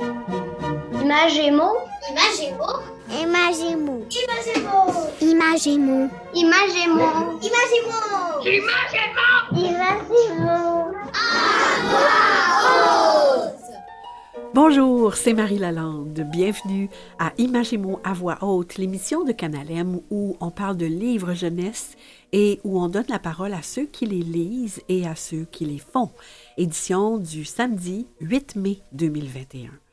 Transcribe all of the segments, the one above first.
Imagémo. Imagémo. Imagémo. Imagémo. Imagémo. Imagémo. Imagémo. Imagémo. Bonjour, c'est Marie Lalande. Bienvenue à Imagémo à voix haute, l'émission de Canalem où on parle de livres jeunesse et où on donne la parole à ceux qui les lisent et à ceux qui les font. Édition du samedi 8 mai 2021.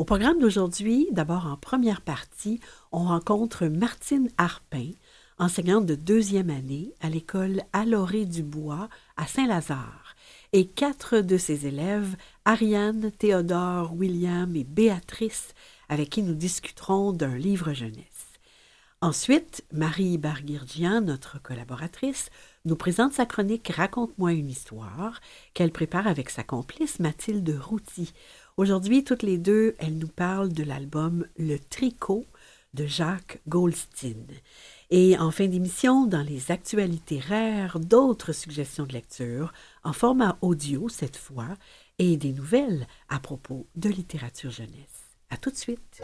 Au programme d'aujourd'hui, d'abord en première partie, on rencontre Martine Harpin, enseignante de deuxième année à l'école Alloré du Bois à Saint-Lazare, et quatre de ses élèves, Ariane, Théodore, William et Béatrice, avec qui nous discuterons d'un livre jeunesse. Ensuite, Marie Barguirgian, notre collaboratrice, nous présente sa chronique Raconte-moi une histoire qu'elle prépare avec sa complice Mathilde Routy. Aujourd'hui, toutes les deux, elles nous parlent de l'album Le Tricot de Jacques Goldstein. Et en fin d'émission, dans les actualités rares, d'autres suggestions de lecture, en format audio cette fois, et des nouvelles à propos de littérature jeunesse. À tout de suite.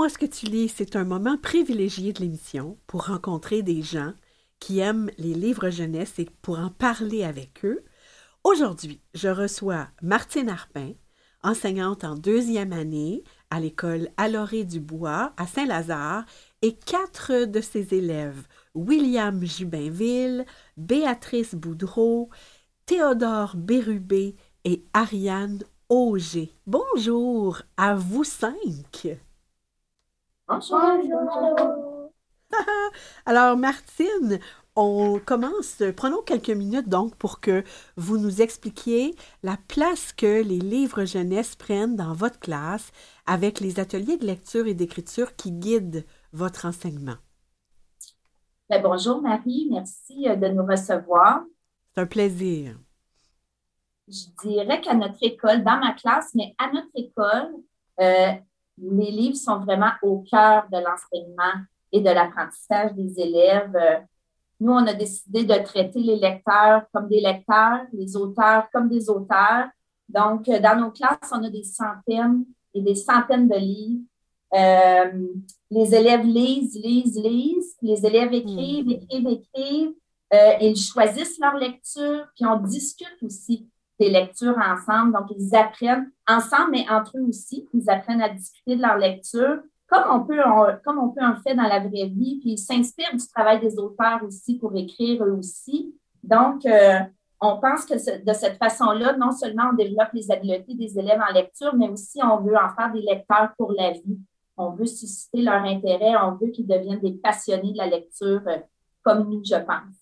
Dis-moi ce que tu lis, c'est un moment privilégié de l'émission pour rencontrer des gens qui aiment les livres jeunesse et pour en parler avec eux. Aujourd'hui, je reçois Martine Harpin, enseignante en deuxième année à l'école Alloré du Bois à Saint-Lazare, et quatre de ses élèves, William Jubinville, Béatrice Boudreau, Théodore Bérubé et Ariane Auger. Bonjour à vous cinq. Bonjour. Alors, Martine, on commence, prenons quelques minutes donc pour que vous nous expliquiez la place que les livres jeunesse prennent dans votre classe avec les ateliers de lecture et d'écriture qui guident votre enseignement. Ben, bonjour Marie, merci euh, de nous recevoir. C'est un plaisir. Je dirais qu'à notre école, dans ma classe, mais à notre école, euh, les livres sont vraiment au cœur de l'enseignement et de l'apprentissage des élèves. Nous, on a décidé de traiter les lecteurs comme des lecteurs, les auteurs comme des auteurs. Donc, dans nos classes, on a des centaines et des centaines de livres. Euh, les élèves lisent, lisent, lisent. Les élèves écrivent, écrivent, écrivent. Euh, ils choisissent leur lecture, puis on discute aussi des lectures ensemble. Donc, ils apprennent ensemble, mais entre eux aussi. Ils apprennent à discuter de leur lecture, comme on peut, en faire dans la vraie vie. Puis, ils s'inspirent du travail des auteurs aussi pour écrire eux aussi. Donc, euh, on pense que de cette façon-là, non seulement on développe les habiletés des élèves en lecture, mais aussi on veut en faire des lecteurs pour la vie. On veut susciter leur intérêt, on veut qu'ils deviennent des passionnés de la lecture euh, comme nous, je pense.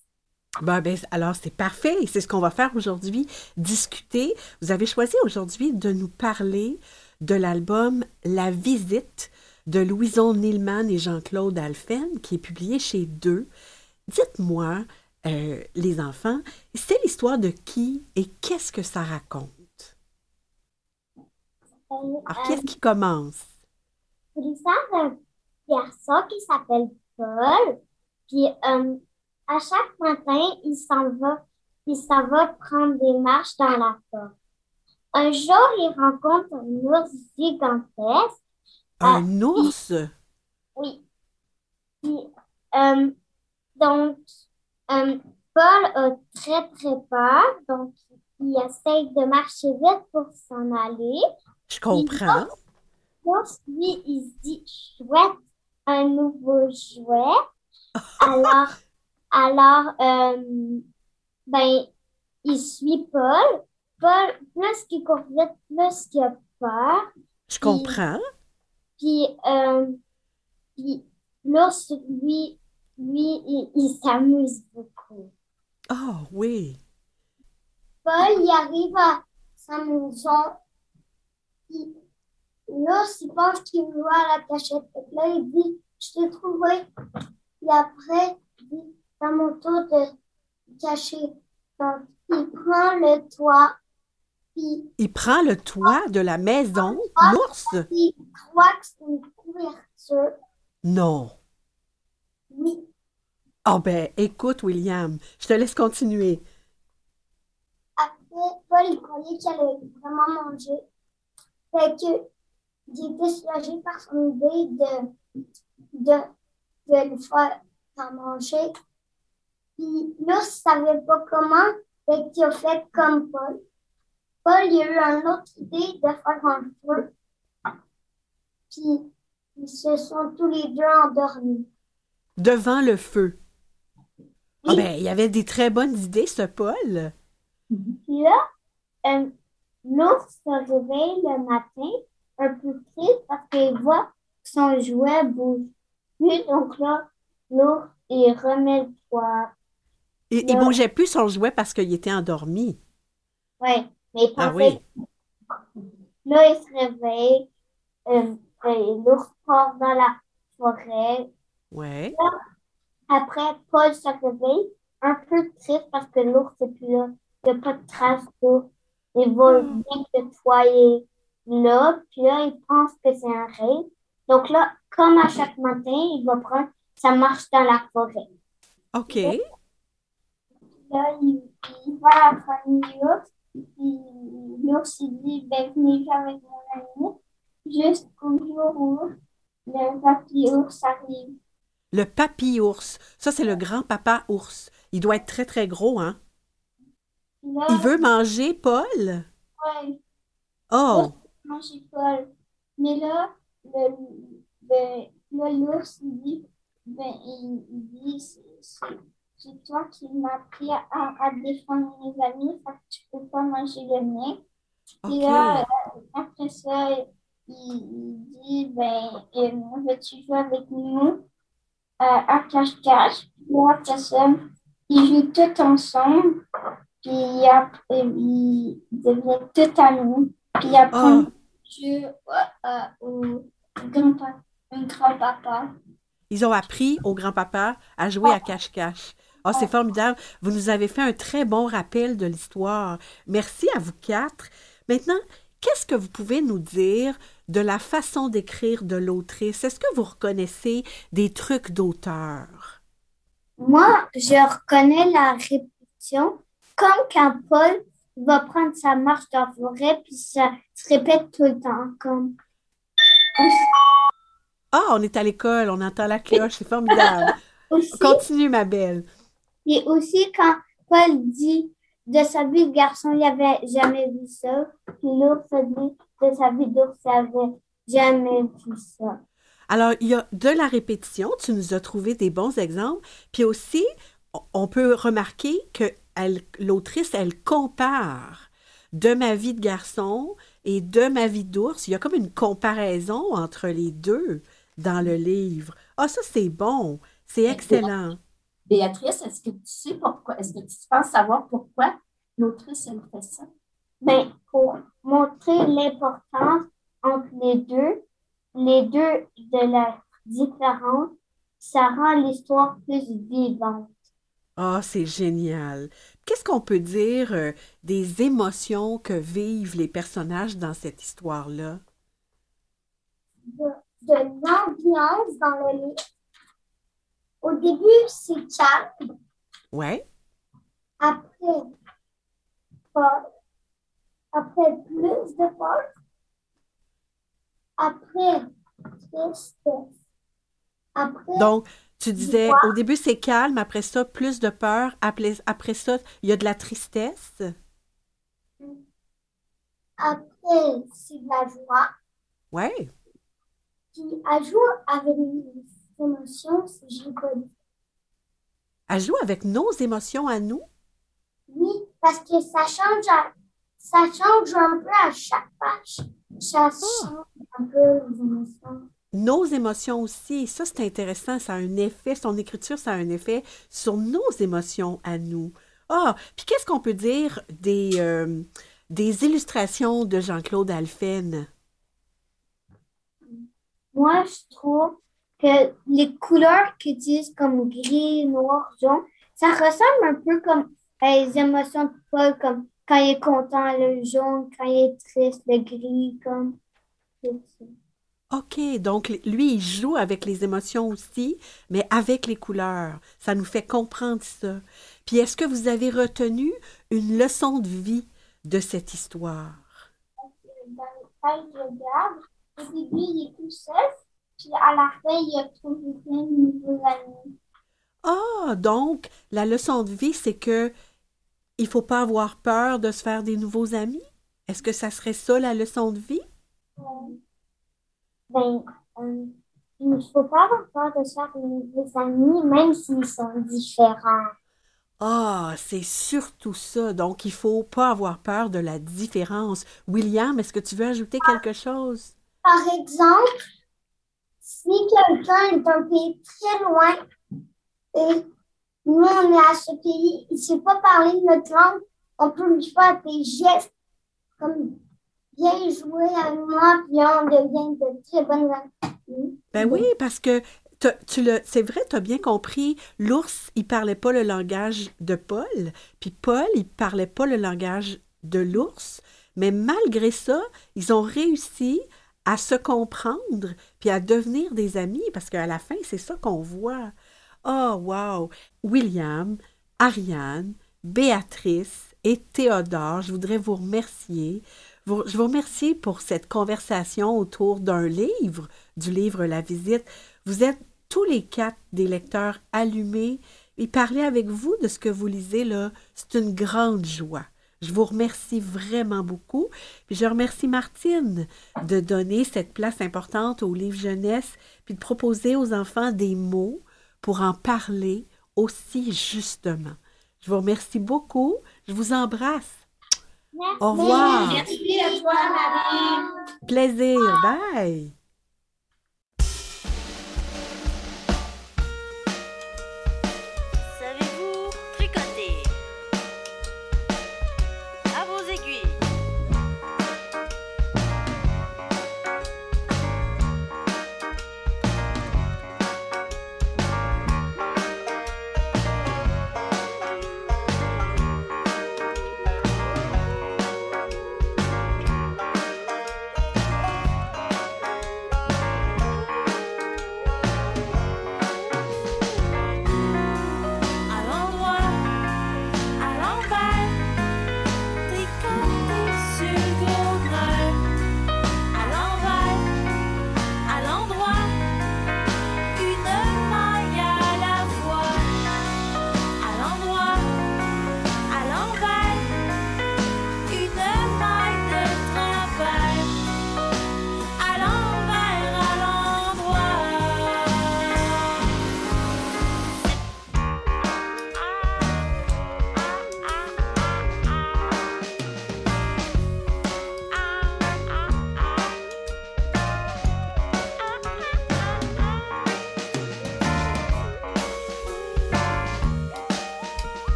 Ben, ben, alors, c'est parfait. et C'est ce qu'on va faire aujourd'hui, discuter. Vous avez choisi aujourd'hui de nous parler de l'album La Visite de Louison Nilman et Jean-Claude Alphen, qui est publié chez Deux. Dites-moi, euh, les enfants, c'est l'histoire de qui et qu'est-ce que ça raconte? Alors, qui est-ce qui commence? C'est l'histoire d'un garçon qui s'appelle Paul. Puis euh, à chaque matin, il s'en va, il s'en va prendre des marches dans la forêt. Un jour, il rencontre un ours gigantesque. Un ours? Oui. Euh, donc, euh, Paul a très, très peur. Donc, il essaye de marcher vite pour s'en aller. Je comprends. L'ours, lui, il se dit chouette, un nouveau jouet. Alors, alors euh, ben, il suit Paul. Paul, plus qu'il court vite, plus qu'il a peur. Je comprends. Puis, euh, puis l'ours, lui, lui, il, il s'amuse beaucoup. Ah oui. Paul, il arrive à sa maison. Puis l'ours, il pense qu'il à la cachette. Et là, il dit, je t'ai trouvé. Et après, il dit, c'est mon tour de cacher. Donc, il prend le toit. Il prend le toit de la maison, l'ours? il croit que c'est une couverture. Non. Oui. Ah ben, écoute, William, je te laisse continuer. Après, Paul, il croyait qu'il allait vraiment manger. Fait que, il était soulagé par son idée de, de, de le faire à manger. Puis il savait pas comment, fait qu'il a fait comme Paul. Paul, il a eu une autre idée de faire un feu. Puis, ils se sont tous les deux endormis. Devant le feu. Ah Oui. ben, il y avait des très bonnes idées, ce Paul. Puis là, euh, l'ours se réveille le matin un peu triste parce qu'il voit que son jouet bouge plus. Donc là, l'ours, il remet le poids. Il, il Non. bougeait plus son jouet parce qu'il était endormi. Ouais, mais il Ah pensait oui. Là, il se réveille. euh, et l'ours part dans la forêt. Ouais. Après, Paul se réveille un peu triste parce que l'ours n'est plus là. Il n'y a pas de trace d'ours. Il voit bien que le là. Puis là, il pense que c'est un rêve. Donc là, comme à chaque matin, il va prendre sa marche dans la forêt. OK. Là, il, il va à la famille l'ours. Puis l'ours, il dit, ben, venez avec mon ami. Jusqu'au jour où le papy ours arrive. Le papy ours. Ça, c'est le grand-papa ours. Il doit être très, très gros, hein? Là, Il veut manger Paul? ouais, Oh! manger Paul. Mais là, le, l'ours, il dit, ben, il, il dit, c'est- c'est c'est toi qui m'as appris à, à défendre mes amis, fait que tu peux pas manger le mien. Puis là, OK. euh, après ça, il, il dit, ben, euh, veux-tu jouer avec nous euh, à cache-cache? Là, après ça, ils jouent tous ensemble, puis après, ils deviennent tous amis. Puis après, Ah. je euh, au grand-papa. Ils ont appris au grand-papa à jouer à cache-cache. Ah, c'est formidable. Vous nous avez fait un très bon rappel de l'histoire. Merci à vous quatre. Maintenant, qu'est-ce que vous pouvez nous dire de la façon d'écrire de l'autrice? Est-ce que vous reconnaissez des trucs d'auteur? Moi, je reconnais la répétition, comme quand Paul va prendre sa marche dans la forêt, puis ça se répète tout le temps, comme Ah, on est à l'école, on entend la cloche, c'est formidable. aussi. Continue, ma belle. Et aussi quand Paul dit de sa vie de garçon, il avait jamais vu ça. Puis l'autre dit de sa vie d'ours, il avait jamais vu ça. Alors, il y a de la répétition, tu nous as trouvé des bons exemples, puis aussi, on- peut remarquer que l'autrice, elle compare de ma vie de garçon et de ma vie d'ours. Il y a comme une comparaison entre les deux dans le livre. Ah, ça, c'est bon, c'est excellent. Béatrice, est-ce que tu sais pourquoi? Est-ce que tu penses savoir pourquoi l'autrice, elle fait ça? Ben, pour montrer l'importance entre les deux, les deux de la différence, ça rend l'histoire plus vivante. Ah, c'est génial. Qu'est-ce qu'on peut dire euh, des émotions que vivent les personnages dans cette histoire-là? de, de l'ambiance dans le livre. Au début, c'est calme. Ouais. Après, peur. Après, plus de peur. Après, tristesse. Après, Donc, tu disais, au début, c'est calme, après ça, plus de peur, après, après ça, il y a de la tristesse. après c'est de la joie. Ouais. Puis, à jouer avec émotions, c'est joli. Elle joue avec nos émotions à nous? Oui, parce que ça change à ça change un peu à chaque page. Ça change un peu les émotions. Nos émotions aussi, ça c'est intéressant, ça a un effet, son écriture, ça a un effet sur nos émotions à nous. Ah, puis qu'est-ce qu'on peut dire des, euh, des illustrations de Jean-Claude Alphen? Moi, je trouve que les couleurs qu'ils utilisent comme gris, noir, jaune, ça ressemble un peu comme les émotions de Paul, comme quand il est content, le jaune, quand il est triste, le gris, comme. OK, donc lui, il joue avec les émotions aussi, mais avec les couleurs. Ça nous fait comprendre ça. Puis est-ce que vous avez retenu une leçon de vie de cette histoire? Dans le au début, il est tout seul, puis à la fin, il a trouvé plein de nouveaux amis. Ah, donc la leçon de vie, c'est que il faut pas avoir peur de se faire des nouveaux amis? Est-ce que ça serait ça la leçon de vie? Ben, euh, il ne faut pas avoir peur de se faire des nouveaux amis, même s'ils sont différents. Ah, c'est surtout ça. Donc, il faut pas avoir peur de la différence. William, est-ce que tu veux ajouter quelque chose? Par exemple, si quelqu'un est d'un pays très loin et nous, on est à ce pays, il ne sait pas parler notre langue, on peut lui faire des gestes comme viens jouer avec moi, puis on devient de très bonnes amies. Ben oui, parce que tu le, c'est vrai, tu as bien compris, l'ours, il parlait pas le langage de Paul, puis Paul, il parlait pas le langage de l'ours, mais malgré ça, ils ont réussi à se comprendre, puis à devenir des amis, parce qu'à la fin, c'est ça qu'on voit. Oh, wow! William, Ariane, Béatrice et Théodore, je voudrais vous remercier. Je vous remercie pour cette conversation autour d'un livre, du livre La Visite. Vous êtes tous les quatre des lecteurs allumés et parler avec vous de ce que vous lisez, là, c'est une grande joie. Je vous remercie vraiment beaucoup. Puis je remercie Martine de donner cette place importante au livre jeunesse, puis de proposer aux enfants des mots pour en parler aussi justement. Je vous remercie beaucoup. Je vous embrasse. Au revoir. Merci à toi, Marie. Plaisir. Bye.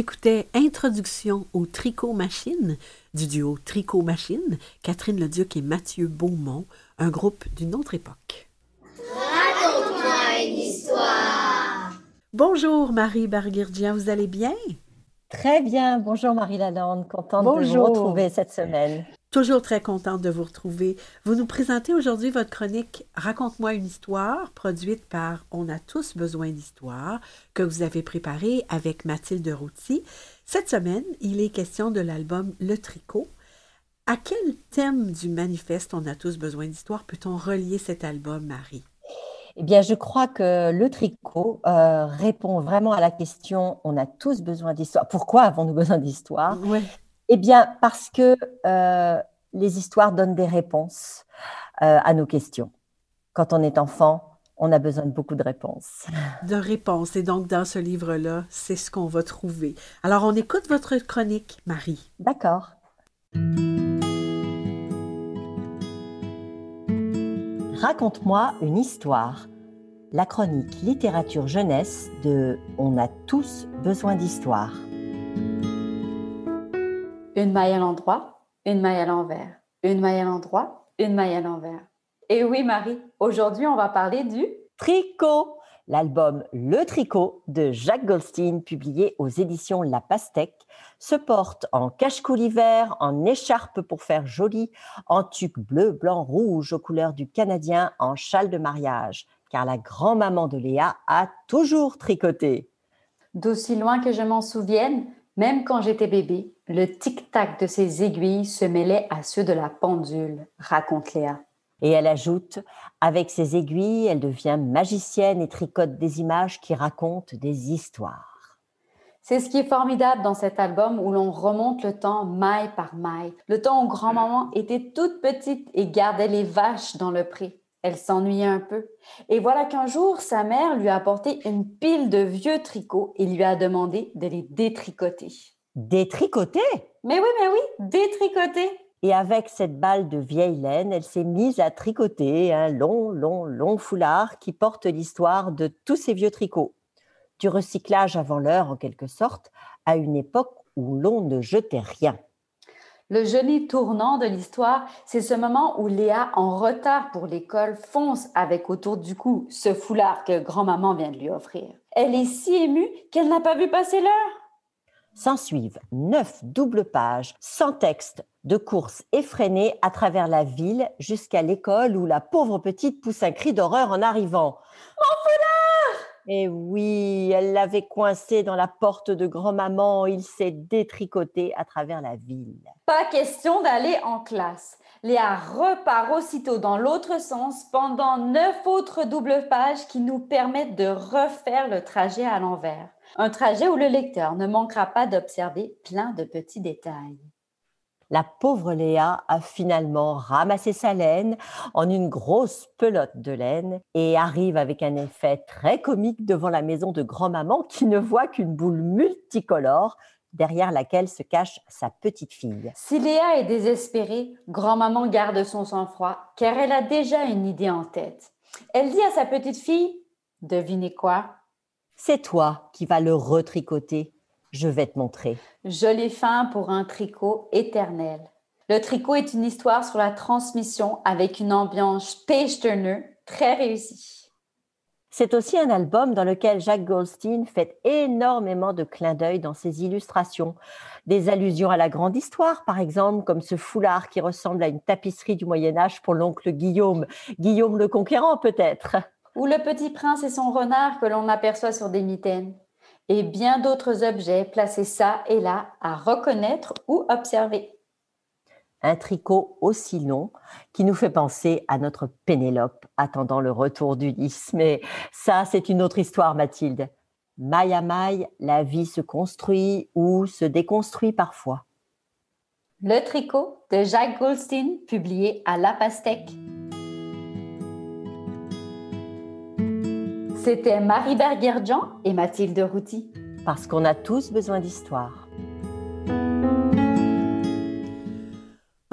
Écoutait Introduction au tricot machine du duo Tricot Machine, Catherine Leduc et Mathieu Beaumont, un groupe d'une autre époque. Raconte-moi une histoire. Bonjour Marie Barguirgia, vous allez bien? Très bien. Bonjour Marie Lalande, contente de vous retrouver cette semaine. Toujours très contente de vous retrouver. Vous nous présentez aujourd'hui votre chronique Raconte-moi une histoire, produite par On a tous besoin d'histoire, que vous avez préparée avec Mathilde Routy. Cette semaine, il est question de l'album Le Tricot. À quel thème du manifeste On a tous besoin d'histoire peut-on relier cet album, Marie? Eh bien, je crois que le tricot euh, répond vraiment à la question on a tous besoin d'histoire. Pourquoi avons-nous besoin d'histoire? Ouais. Eh bien, parce que euh, les histoires donnent des réponses euh, à nos questions. Quand on est enfant, on a besoin de beaucoup de réponses. De réponses. Et donc, dans ce livre-là, c'est ce qu'on va trouver. Alors, on écoute votre chronique, Marie. D'accord. Raconte-moi une histoire. La chronique littérature jeunesse de On a tous besoin d'histoire. Une maille à l'endroit, une maille à l'envers. Une maille à l'endroit, une maille à l'envers. Et oui, Marie, aujourd'hui, on va parler du Tricot, l'album Le Tricot de Jacques Goldstein, publié aux éditions La Pastèque, se porte en cache-cou vert, en écharpe pour faire joli, en tuque bleu, blanc, rouge aux couleurs du Canadien, en châle de mariage, car la grand-maman de Léa a toujours tricoté. D'aussi loin que je m'en souvienne, même quand j'étais bébé, le tic-tac de ses aiguilles se mêlait à ceux de la pendule, raconte Léa. Et elle ajoute, avec ses aiguilles, elle devient magicienne et tricote des images qui racontent des histoires. C'est ce qui est formidable dans cet album où l'on remonte le temps maille par maille, le temps où grand-maman était toute petite et gardait les vaches dans le pré. Elle s'ennuyait un peu. Et voilà qu'un jour, sa mère lui a apporté une pile de vieux tricots et lui a demandé de les détricoter. Détricoter? Mais oui, mais oui, détricoter. Et avec cette balle de vieille laine, elle s'est mise à tricoter un long, long, long foulard qui porte l'histoire de tous ces vieux tricots du recyclage avant l'heure en quelque sorte, à une époque où l'on ne jetait rien. Le joli tournant de l'histoire, c'est ce moment où Léa, en retard pour l'école, fonce avec autour du cou ce foulard que grand-maman vient de lui offrir. Elle est si émue qu'elle n'a pas vu passer l'heure. S'ensuivent neuf doubles pages, sans texte, de courses effrénées à travers la ville jusqu'à l'école où la pauvre petite pousse un cri d'horreur en arrivant. Mon foulard et oui, elle l'avait coincé dans la porte de grand-maman. Il s'est détricoté à travers la ville. Pas question d'aller en classe. Léa repart aussitôt dans l'autre sens pendant neuf autres doubles pages qui nous permettent de refaire le trajet à l'envers. Un trajet où le lecteur ne manquera pas d'observer plein de petits détails la pauvre Léa a finalement ramassé sa laine en une grosse pelote de laine et arrive avec un effet très comique devant la maison de grand-maman qui ne voit qu'une boule multicolore derrière laquelle se cache sa petite fille. Si Léa est désespérée, grand-maman garde son sang-froid car elle a déjà une idée en tête. Elle dit à sa petite fille, devinez quoi? C'est toi qui vas le retricoter je vais te montrer. Joli fin pour un tricot éternel. Le tricot est une histoire sur la transmission avec une ambiance page turner très réussie. C'est aussi un album dans lequel Jacques Goldstein fait énormément de clins d'œil dans ses illustrations. Des allusions à la grande histoire, par exemple, comme ce foulard qui ressemble à une tapisserie du Moyen Âge pour l'oncle Guillaume. Guillaume le Conquérant, peut-être. Ou le petit prince et son renard que l'on aperçoit sur des mitaines et bien d'autres objets placés ça et là à reconnaître ou observer. Un tricot aussi long qui nous fait penser à notre Pénélope attendant le retour d'Ulysse. Mais ça, c'est une autre histoire, Mathilde. Maille à maille, la vie se construit ou se déconstruit parfois. Le tricot de Jacques Goldstein, publié à La Pastèque. C'était Marie Berguerdian et Mathilde Routy. Parce qu'on a tous besoin d'histoire.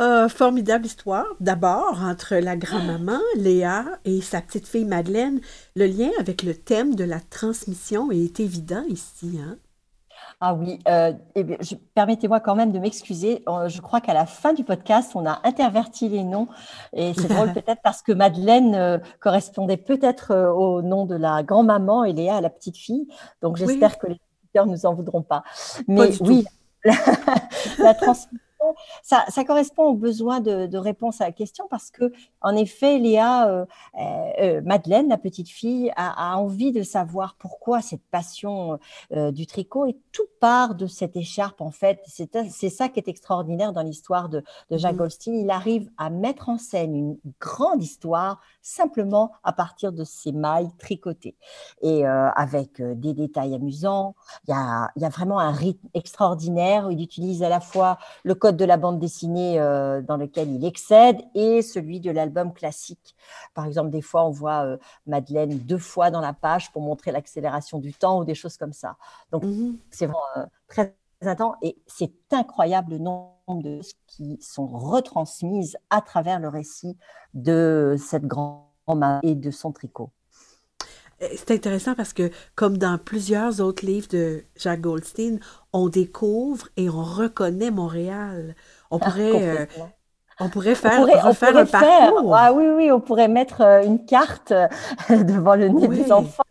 Euh, formidable histoire. D'abord, entre la grand-maman, Léa, et sa petite fille Madeleine, le lien avec le thème de la transmission est évident ici. Hein? Ah oui, euh, eh permettez-moi quand même de m'excuser. Euh, je crois qu'à la fin du podcast, on a interverti les noms. Et c'est drôle peut-être parce que Madeleine euh, correspondait peut-être au nom de la grand-maman et Léa à la petite fille. Donc j'espère que les auditeurs ne nous en voudront pas. Mais oui, la transmission ça, correspond au besoin de, réponse à la question parce que, en effet, Léa, euh, euh, euh, Madeleine, la petite fille, a, envie de savoir pourquoi cette passion du tricot et tout part de cette écharpe. En fait, c'est ça qui est extraordinaire dans l'histoire de, Jacques mmh. Goldstein. Il arrive à mettre en scène une grande histoire simplement à partir de ses mailles tricotées et avec des détails amusants. Il y, a, il y a vraiment un rythme extraordinaire où il utilise à la fois le code de la bande dessinée euh, dans lequel il excède et celui de l'album classique. Par exemple, des fois, on voit euh, Madeleine deux fois dans la page pour montrer l'accélération du temps ou des choses comme ça. Donc, Mhm. c'est vraiment euh, très intense et c'est incroyable le nombre de choses qui sont retransmises à travers le récit de cette grand-mère et de son tricot. Euh, C'est intéressant parce que, comme dans plusieurs autres livres de Jacques Goldstein, on découvre et on reconnaît Montréal. On pourrait, euh, on pourrait On faire, pourrait- on pourrait un faire- parcours. ah oui, oui, on pourrait mettre euh, une carte euh, devant le nez Oui. des enfants,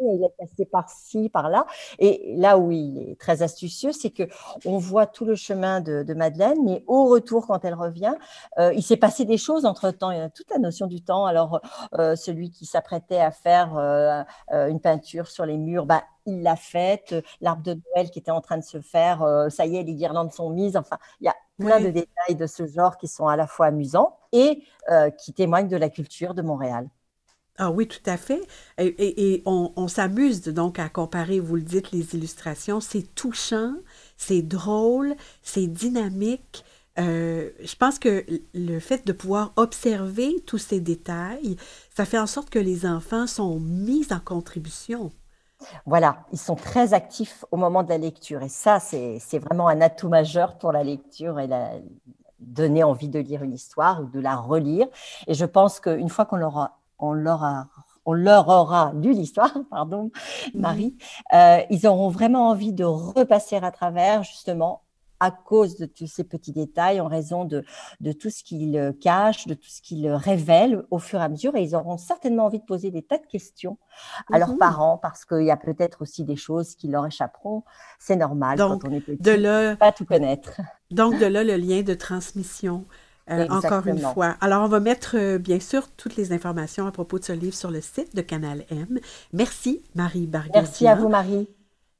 il est passé par-ci, par-là. Et là où il est très astucieux, c'est que on voit tout le chemin de, de Madeleine, mais au retour, quand elle revient, euh, il s'est passé des choses entre-temps. Il y a toute la notion du temps. Alors, euh, celui qui s'apprêtait à faire euh, une peinture sur les murs, bah, il l'a faite. L'arbre de Noël qui était en train de se faire, ça y est, les guirlandes sont mises. Enfin, il y a plein Oui. de détails de ce genre qui sont à la fois amusants et qui témoignent de la culture de Montréal. Ah oui, tout à fait. Et, et- on, s'amuse donc à comparer, vous le dites, les illustrations. C'est touchant, c'est drôle, c'est dynamique. Euh, je pense que le fait de pouvoir observer tous ces détails, ça fait en sorte que les enfants sont mis en contribution. Voilà, ils sont très actifs au moment de la lecture. Et ça, c'est vraiment un atout majeur pour la lecture et la, donner envie de lire une histoire ou de la relire. Et je pense qu'une fois qu'on leur, a- on leur, a- on leur aura lu l'histoire, pardon, Marie, euh, ils auront vraiment envie de repasser à travers, justement, à cause de tous ces petits détails, en raison de, de tout ce qu'ils cachent, de tout ce qu'ils révèlent au fur et à mesure. Et ils auront certainement envie de poser des tas de questions à leurs Mhm. parents parce qu'il y a peut-être aussi des choses qui leur échapperont. C'est normal Donc, quand on est petit, De là, pas tout connaître. donc de là le lien de transmission. Euh, encore une fois. Alors, on va mettre, euh, bien sûr, toutes les informations à propos de ce livre sur le site de Canal M. Merci, Marie Barguet. Merci à vous, Marie.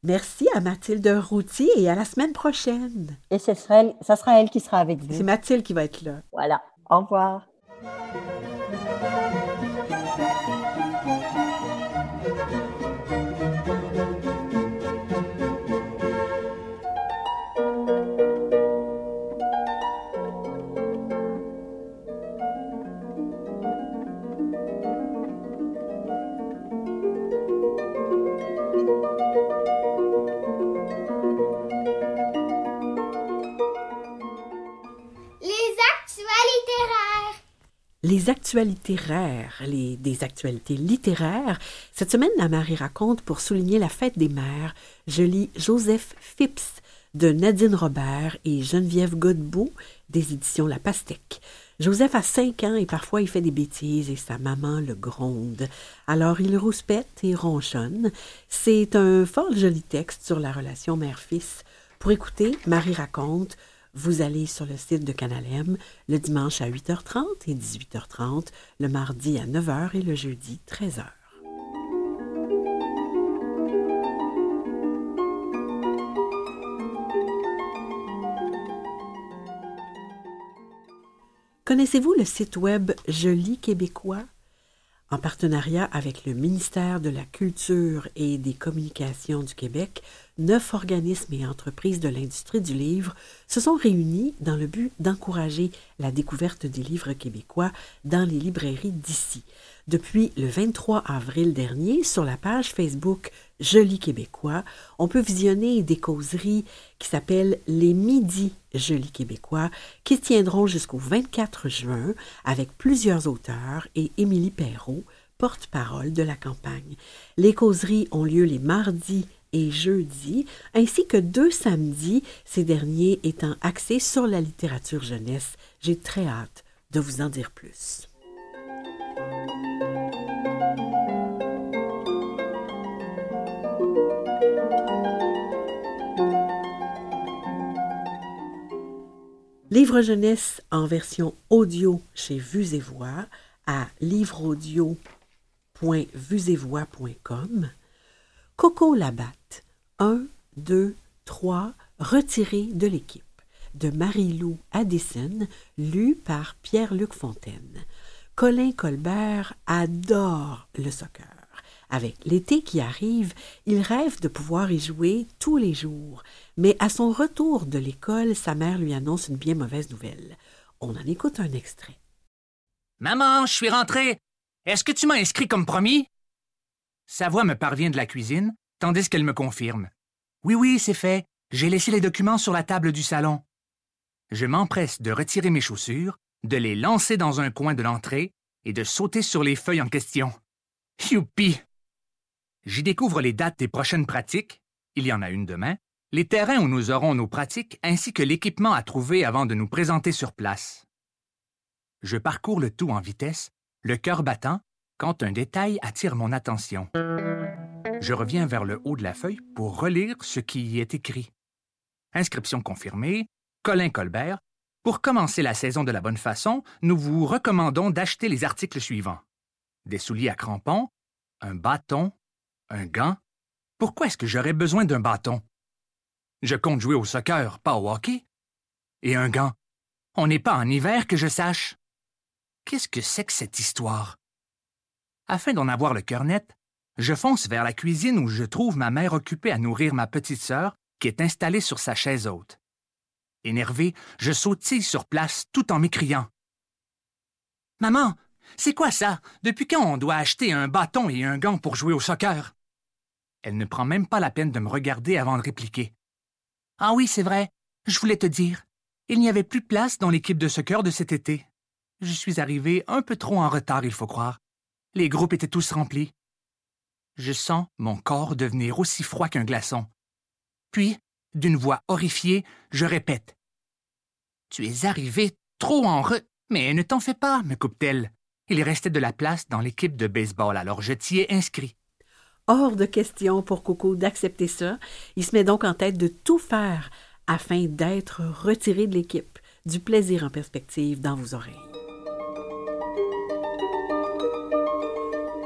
Merci à Mathilde Routy et à la semaine prochaine. Et ce sera elle- ça sera elle qui sera avec C'est vous. Mathilde qui va être là. Voilà. Au revoir. Actualités rares, les, des actualités littéraires. Cette semaine, la Marie raconte pour souligner la fête des mères. Je lis Joseph Phipps de Nadine Robert et Geneviève Godbout des éditions La Pastèque. Joseph a cinq ans et parfois il fait des bêtises et sa maman le gronde. Alors il rouspète et ronchonne. C'est un fort joli texte sur la relation mère-fils. Pour écouter, Marie raconte vous allez sur le site de Canal M le dimanche à 8h30 et 18h30, le mardi à 9h et le jeudi 13h. Connaissez-vous le site web Joli Québécois? En partenariat avec le ministère de la Culture et des Communications du Québec, neuf organismes et entreprises de l'industrie du livre se sont réunis dans le but d'encourager la découverte des livres québécois dans les librairies d'ici. Depuis le 23 avril dernier, sur la page Facebook Joli Québécois, on peut visionner des causeries qui s'appellent Les Midis Joli Québécois, qui tiendront jusqu'au 24 juin avec plusieurs auteurs et Émilie Perrault, porte-parole de la campagne. Les causeries ont lieu les mardis et jeudis, ainsi que deux samedis, ces derniers étant axés sur la littérature jeunesse. J'ai très hâte de vous en dire plus. Livre jeunesse en version audio chez Vues et Voix à livreaudio.vuesetvoix.com. Coco Labatte, 1, 2, 3, retiré de l'équipe, de Marie-Lou Addison, lu par Pierre-Luc Fontaine. Colin Colbert adore le soccer. Avec l'été qui arrive, il rêve de pouvoir y jouer tous les jours. Mais à son retour de l'école, sa mère lui annonce une bien mauvaise nouvelle. On en écoute un extrait. Maman, je suis rentré. Est-ce que tu m'as inscrit comme promis? Sa voix me parvient de la cuisine, tandis qu'elle me confirme. Oui, oui, c'est fait. J'ai laissé les documents sur la table du salon. Je m'empresse de retirer mes chaussures, de les lancer dans un coin de l'entrée et de sauter sur les feuilles en question. Youpi! J'y découvre les dates des prochaines pratiques, il y en a une demain, les terrains où nous aurons nos pratiques ainsi que l'équipement à trouver avant de nous présenter sur place. Je parcours le tout en vitesse, le cœur battant, quand un détail attire mon attention. Je reviens vers le haut de la feuille pour relire ce qui y est écrit. Inscription confirmée, Colin Colbert, pour commencer la saison de la bonne façon, nous vous recommandons d'acheter les articles suivants. Des souliers à crampons, un bâton, un gant? Pourquoi est-ce que j'aurais besoin d'un bâton? Je compte jouer au soccer, pas au hockey. Et un gant? On n'est pas en hiver que je sache. Qu'est-ce que c'est que cette histoire? Afin d'en avoir le cœur net, je fonce vers la cuisine où je trouve ma mère occupée à nourrir ma petite sœur qui est installée sur sa chaise haute. Énervé, je sautille sur place tout en m'écriant. Maman, c'est quoi ça? Depuis quand on doit acheter un bâton et un gant pour jouer au soccer? Elle ne prend même pas la peine de me regarder avant de répliquer. Ah oui, c'est vrai, je voulais te dire. Il n'y avait plus de place dans l'équipe de soccer de cet été. Je suis arrivé un peu trop en retard, il faut croire. Les groupes étaient tous remplis. Je sens mon corps devenir aussi froid qu'un glaçon. Puis, d'une voix horrifiée, je répète. Tu es arrivé trop en re... Mais ne t'en fais pas, me coupe-t-elle. Il restait de la place dans l'équipe de baseball, alors je t'y ai inscrit. Hors de question pour Coco d'accepter ça. Il se met donc en tête de tout faire afin d'être retiré de l'équipe. Du plaisir en perspective dans vos oreilles.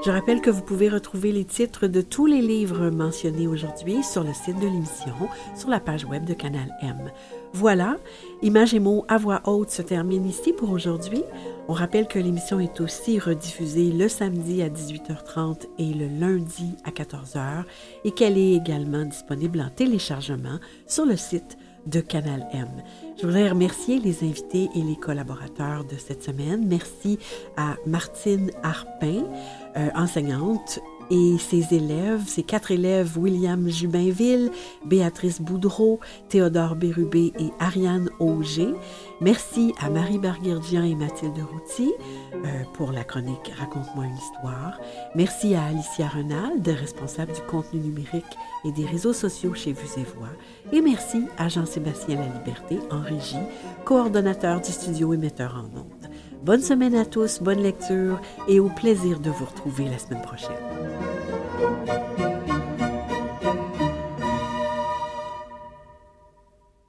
Je rappelle que vous pouvez retrouver les titres de tous les livres mentionnés aujourd'hui sur le site de l'émission, sur la page web de Canal M. Voilà, Images et mots à voix haute se termine ici pour aujourd'hui. On rappelle que l'émission est aussi rediffusée le samedi à 18h30 et le lundi à 14h et qu'elle est également disponible en téléchargement sur le site de Canal M. Je voudrais remercier les invités et les collaborateurs de cette semaine. Merci à Martine Harpin, euh, enseignante, et ses élèves, ses quatre élèves, William Jubinville, Béatrice Boudreau, Théodore Bérubé et Ariane Auger. Merci à Marie Barguerdian et Mathilde Routy euh, pour la chronique Raconte-moi une histoire. Merci à Alicia Renald, responsable du contenu numérique et des réseaux sociaux chez Vues et Voix. Et merci à Jean-Sébastien Laliberté en régie, coordonnateur du studio et metteur en ondes. Bonne semaine à tous, bonne lecture et au plaisir de vous retrouver la semaine prochaine.